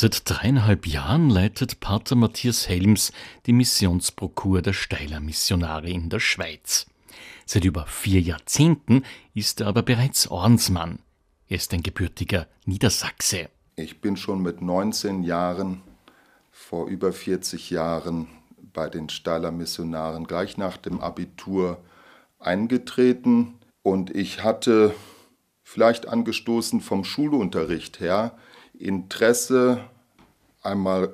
Seit dreieinhalb Jahren leitet Pater Matthias Helms die Missionsprokur der Steiler Missionare in der Schweiz. Seit über vier Jahrzehnten ist er aber bereits Ordensmann. Er ist ein gebürtiger Niedersachse. Ich bin schon mit 19 Jahren, vor über 40 Jahren, bei den Steiler Missionaren gleich nach dem Abitur eingetreten und ich hatte vielleicht angestoßen vom Schulunterricht her Interesse einmal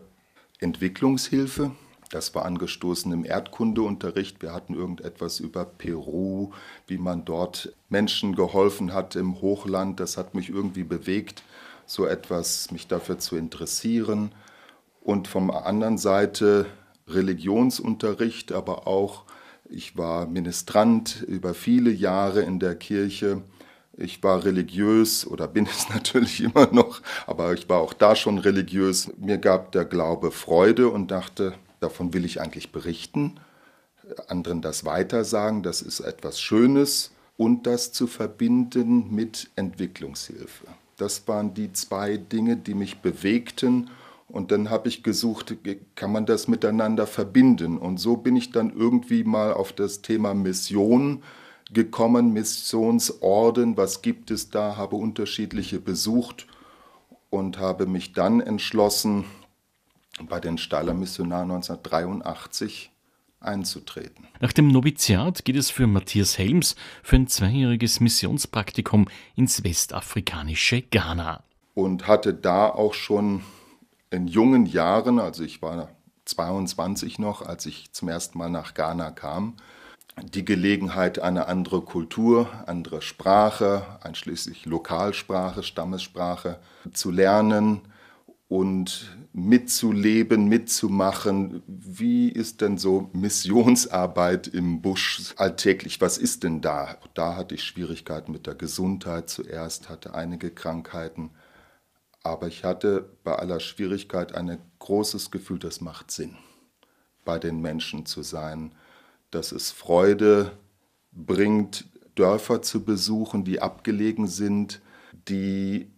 Entwicklungshilfe, das war angestoßen im Erdkundeunterricht. Wir hatten irgendetwas über Peru, wie man dort Menschen geholfen hat im Hochland. Das hat mich irgendwie bewegt, so etwas mich dafür zu interessieren. Und vom anderen Seite Religionsunterricht, aber auch ich war Ministrant über viele Jahre in der Kirche ich war religiös oder bin es natürlich immer noch, aber ich war auch da schon religiös. Mir gab der Glaube Freude und dachte, davon will ich eigentlich berichten, anderen das weitersagen, das ist etwas Schönes und das zu verbinden mit Entwicklungshilfe. Das waren die zwei Dinge, die mich bewegten. Und dann habe ich gesucht, kann man das miteinander verbinden? Und so bin ich dann irgendwie mal auf das Thema Mission gekommen, Missionsorden, was gibt es da, habe unterschiedliche besucht und habe mich dann entschlossen, bei den Steiler Missionaren 1983 einzutreten. Nach dem Noviziat geht es für Matthias Helms für ein zweijähriges Missionspraktikum ins westafrikanische Ghana. Und hatte da auch schon in jungen Jahren, also ich war 22 noch, als ich zum ersten Mal nach Ghana kam, die Gelegenheit, eine andere Kultur, andere Sprache, einschließlich Lokalsprache, Stammessprache zu lernen und mitzuleben, mitzumachen. Wie ist denn so Missionsarbeit im Busch alltäglich? Was ist denn da? Da hatte ich Schwierigkeiten mit der Gesundheit zuerst, hatte einige Krankheiten. Aber ich hatte bei aller Schwierigkeit ein großes Gefühl, das macht Sinn, bei den Menschen zu sein dass es Freude bringt, Dörfer zu besuchen, die abgelegen sind, die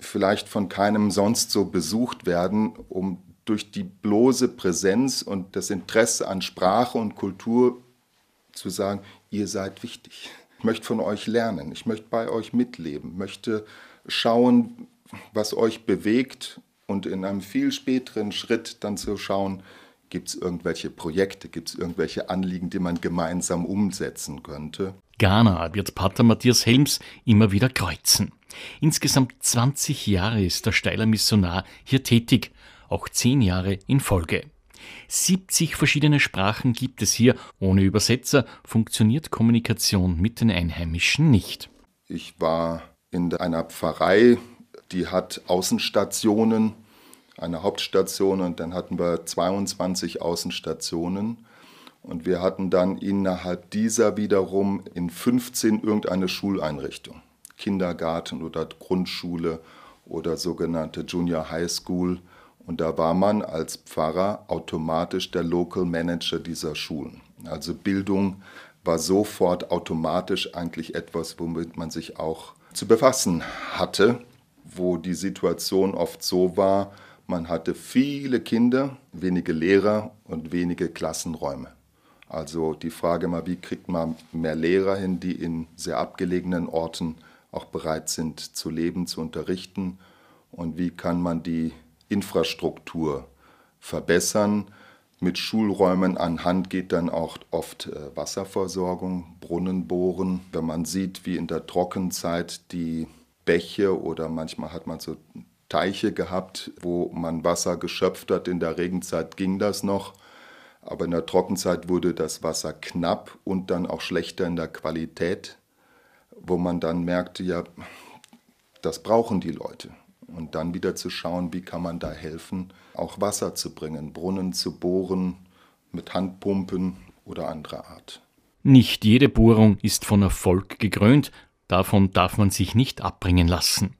vielleicht von keinem sonst so besucht werden, um durch die bloße Präsenz und das Interesse an Sprache und Kultur zu sagen, ihr seid wichtig. Ich möchte von euch lernen, ich möchte bei euch mitleben, möchte schauen, was euch bewegt und in einem viel späteren Schritt dann zu schauen, Gibt es irgendwelche Projekte, gibt es irgendwelche Anliegen, die man gemeinsam umsetzen könnte? Ghana wird Pater Matthias Helms immer wieder kreuzen. Insgesamt 20 Jahre ist der Steiler Missionar hier tätig, auch 10 Jahre in Folge. 70 verschiedene Sprachen gibt es hier. Ohne Übersetzer funktioniert Kommunikation mit den Einheimischen nicht. Ich war in einer Pfarrei, die hat Außenstationen eine Hauptstation und dann hatten wir 22 Außenstationen. Und wir hatten dann innerhalb dieser wiederum in 15 irgendeine Schuleinrichtung. Kindergarten oder Grundschule oder sogenannte Junior High School. Und da war man als Pfarrer automatisch der Local Manager dieser Schulen. Also Bildung war sofort automatisch eigentlich etwas, womit man sich auch zu befassen hatte, wo die Situation oft so war, man hatte viele Kinder, wenige Lehrer und wenige Klassenräume. Also die Frage mal, wie kriegt man mehr Lehrer hin, die in sehr abgelegenen Orten auch bereit sind zu leben, zu unterrichten und wie kann man die Infrastruktur verbessern. Mit Schulräumen an Hand geht dann auch oft äh, Wasserversorgung, Brunnen bohren. Wenn man sieht, wie in der Trockenzeit die Bäche oder manchmal hat man so Teiche gehabt, wo man Wasser geschöpft hat. In der Regenzeit ging das noch, aber in der Trockenzeit wurde das Wasser knapp und dann auch schlechter in der Qualität, wo man dann merkte, ja, das brauchen die Leute. Und dann wieder zu schauen, wie kann man da helfen, auch Wasser zu bringen, Brunnen zu bohren mit Handpumpen oder anderer Art. Nicht jede Bohrung ist von Erfolg gekrönt, davon darf man sich nicht abbringen lassen.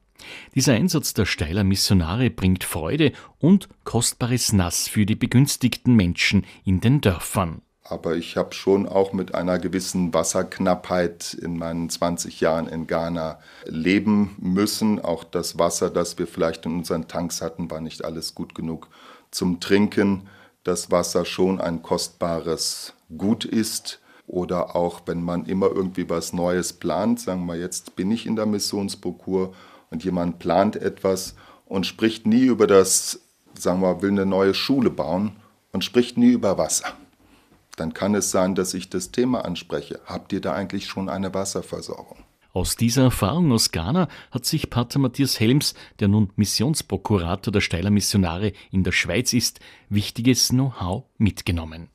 Dieser Einsatz der Steiler Missionare bringt Freude und kostbares Nass für die begünstigten Menschen in den Dörfern. Aber ich habe schon auch mit einer gewissen Wasserknappheit in meinen 20 Jahren in Ghana leben müssen. Auch das Wasser, das wir vielleicht in unseren Tanks hatten, war nicht alles gut genug zum Trinken. Das Wasser schon ein kostbares Gut ist. Oder auch wenn man immer irgendwie was Neues plant, sagen wir jetzt bin ich in der Missionsprokur und jemand plant etwas und spricht nie über das, sagen wir, will eine neue Schule bauen und spricht nie über Wasser dann kann es sein, dass ich das Thema anspreche. Habt ihr da eigentlich schon eine Wasserversorgung? Aus dieser Erfahrung aus Ghana hat sich Pater Matthias Helms, der nun Missionsprokurator der Steiler Missionare in der Schweiz ist, wichtiges Know-how mitgenommen.